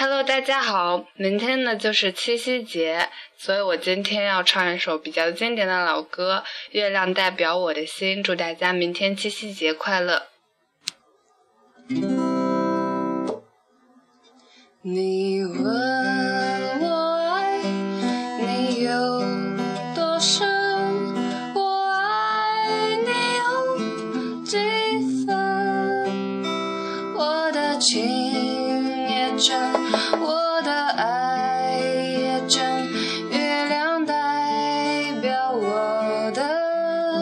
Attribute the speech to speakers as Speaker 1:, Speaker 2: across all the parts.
Speaker 1: Hello，大家好，明天呢就是七夕节，所以我今天要唱一首比较经典的老歌《月亮代表我的心》，祝大家明天七夕节快乐。
Speaker 2: 你问我爱你有多深，我爱你有几分？我的情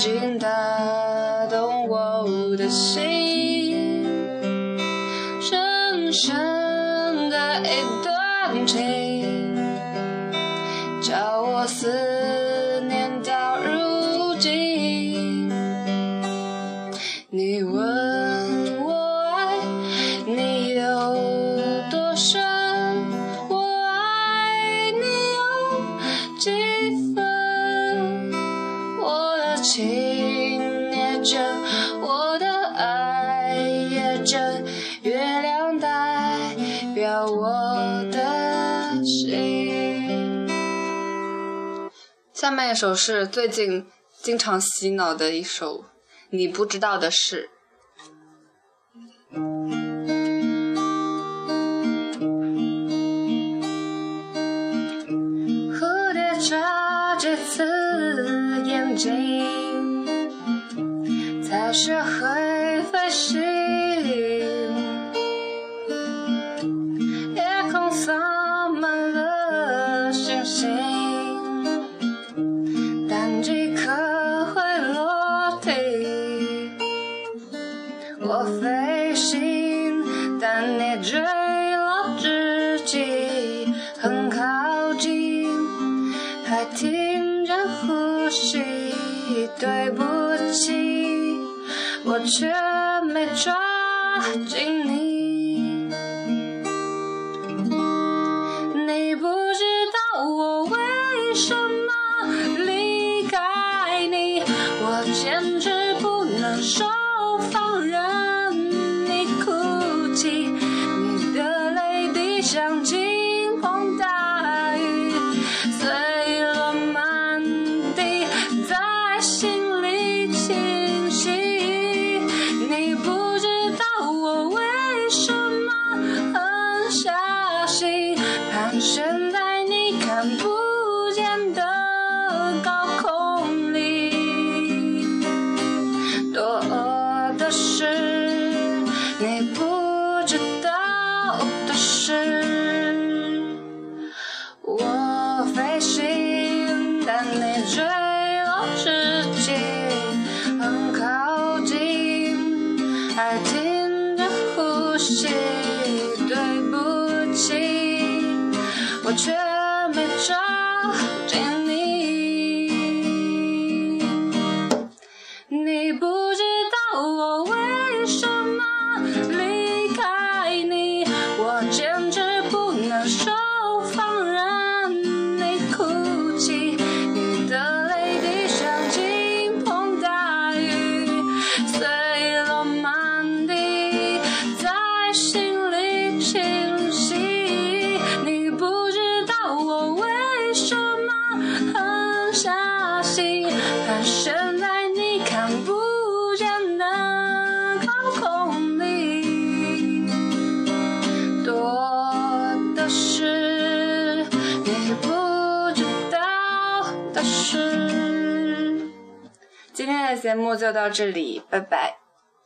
Speaker 2: 经打动我的心。深深的一段情，情也真，我的爱也真，月亮代表我的心。
Speaker 1: 下面一首是最近经常洗脑的一首《你不知道的事》。
Speaker 2: 蝴蝶眨着次眼睛，才学会飞行。夜空洒满了星星，但几颗会落地。我飞行，但你坠落之际很靠近，还听着呼吸。对不，却没抓紧你。你不知道我为什么离开你，我简直不能手放任你哭泣，你的泪滴像倾盆大雨，是。我飞行，但你坠落之际很靠近，还听着呼吸。对不起，我却没抓紧
Speaker 1: 今天的节目就到这里，拜拜。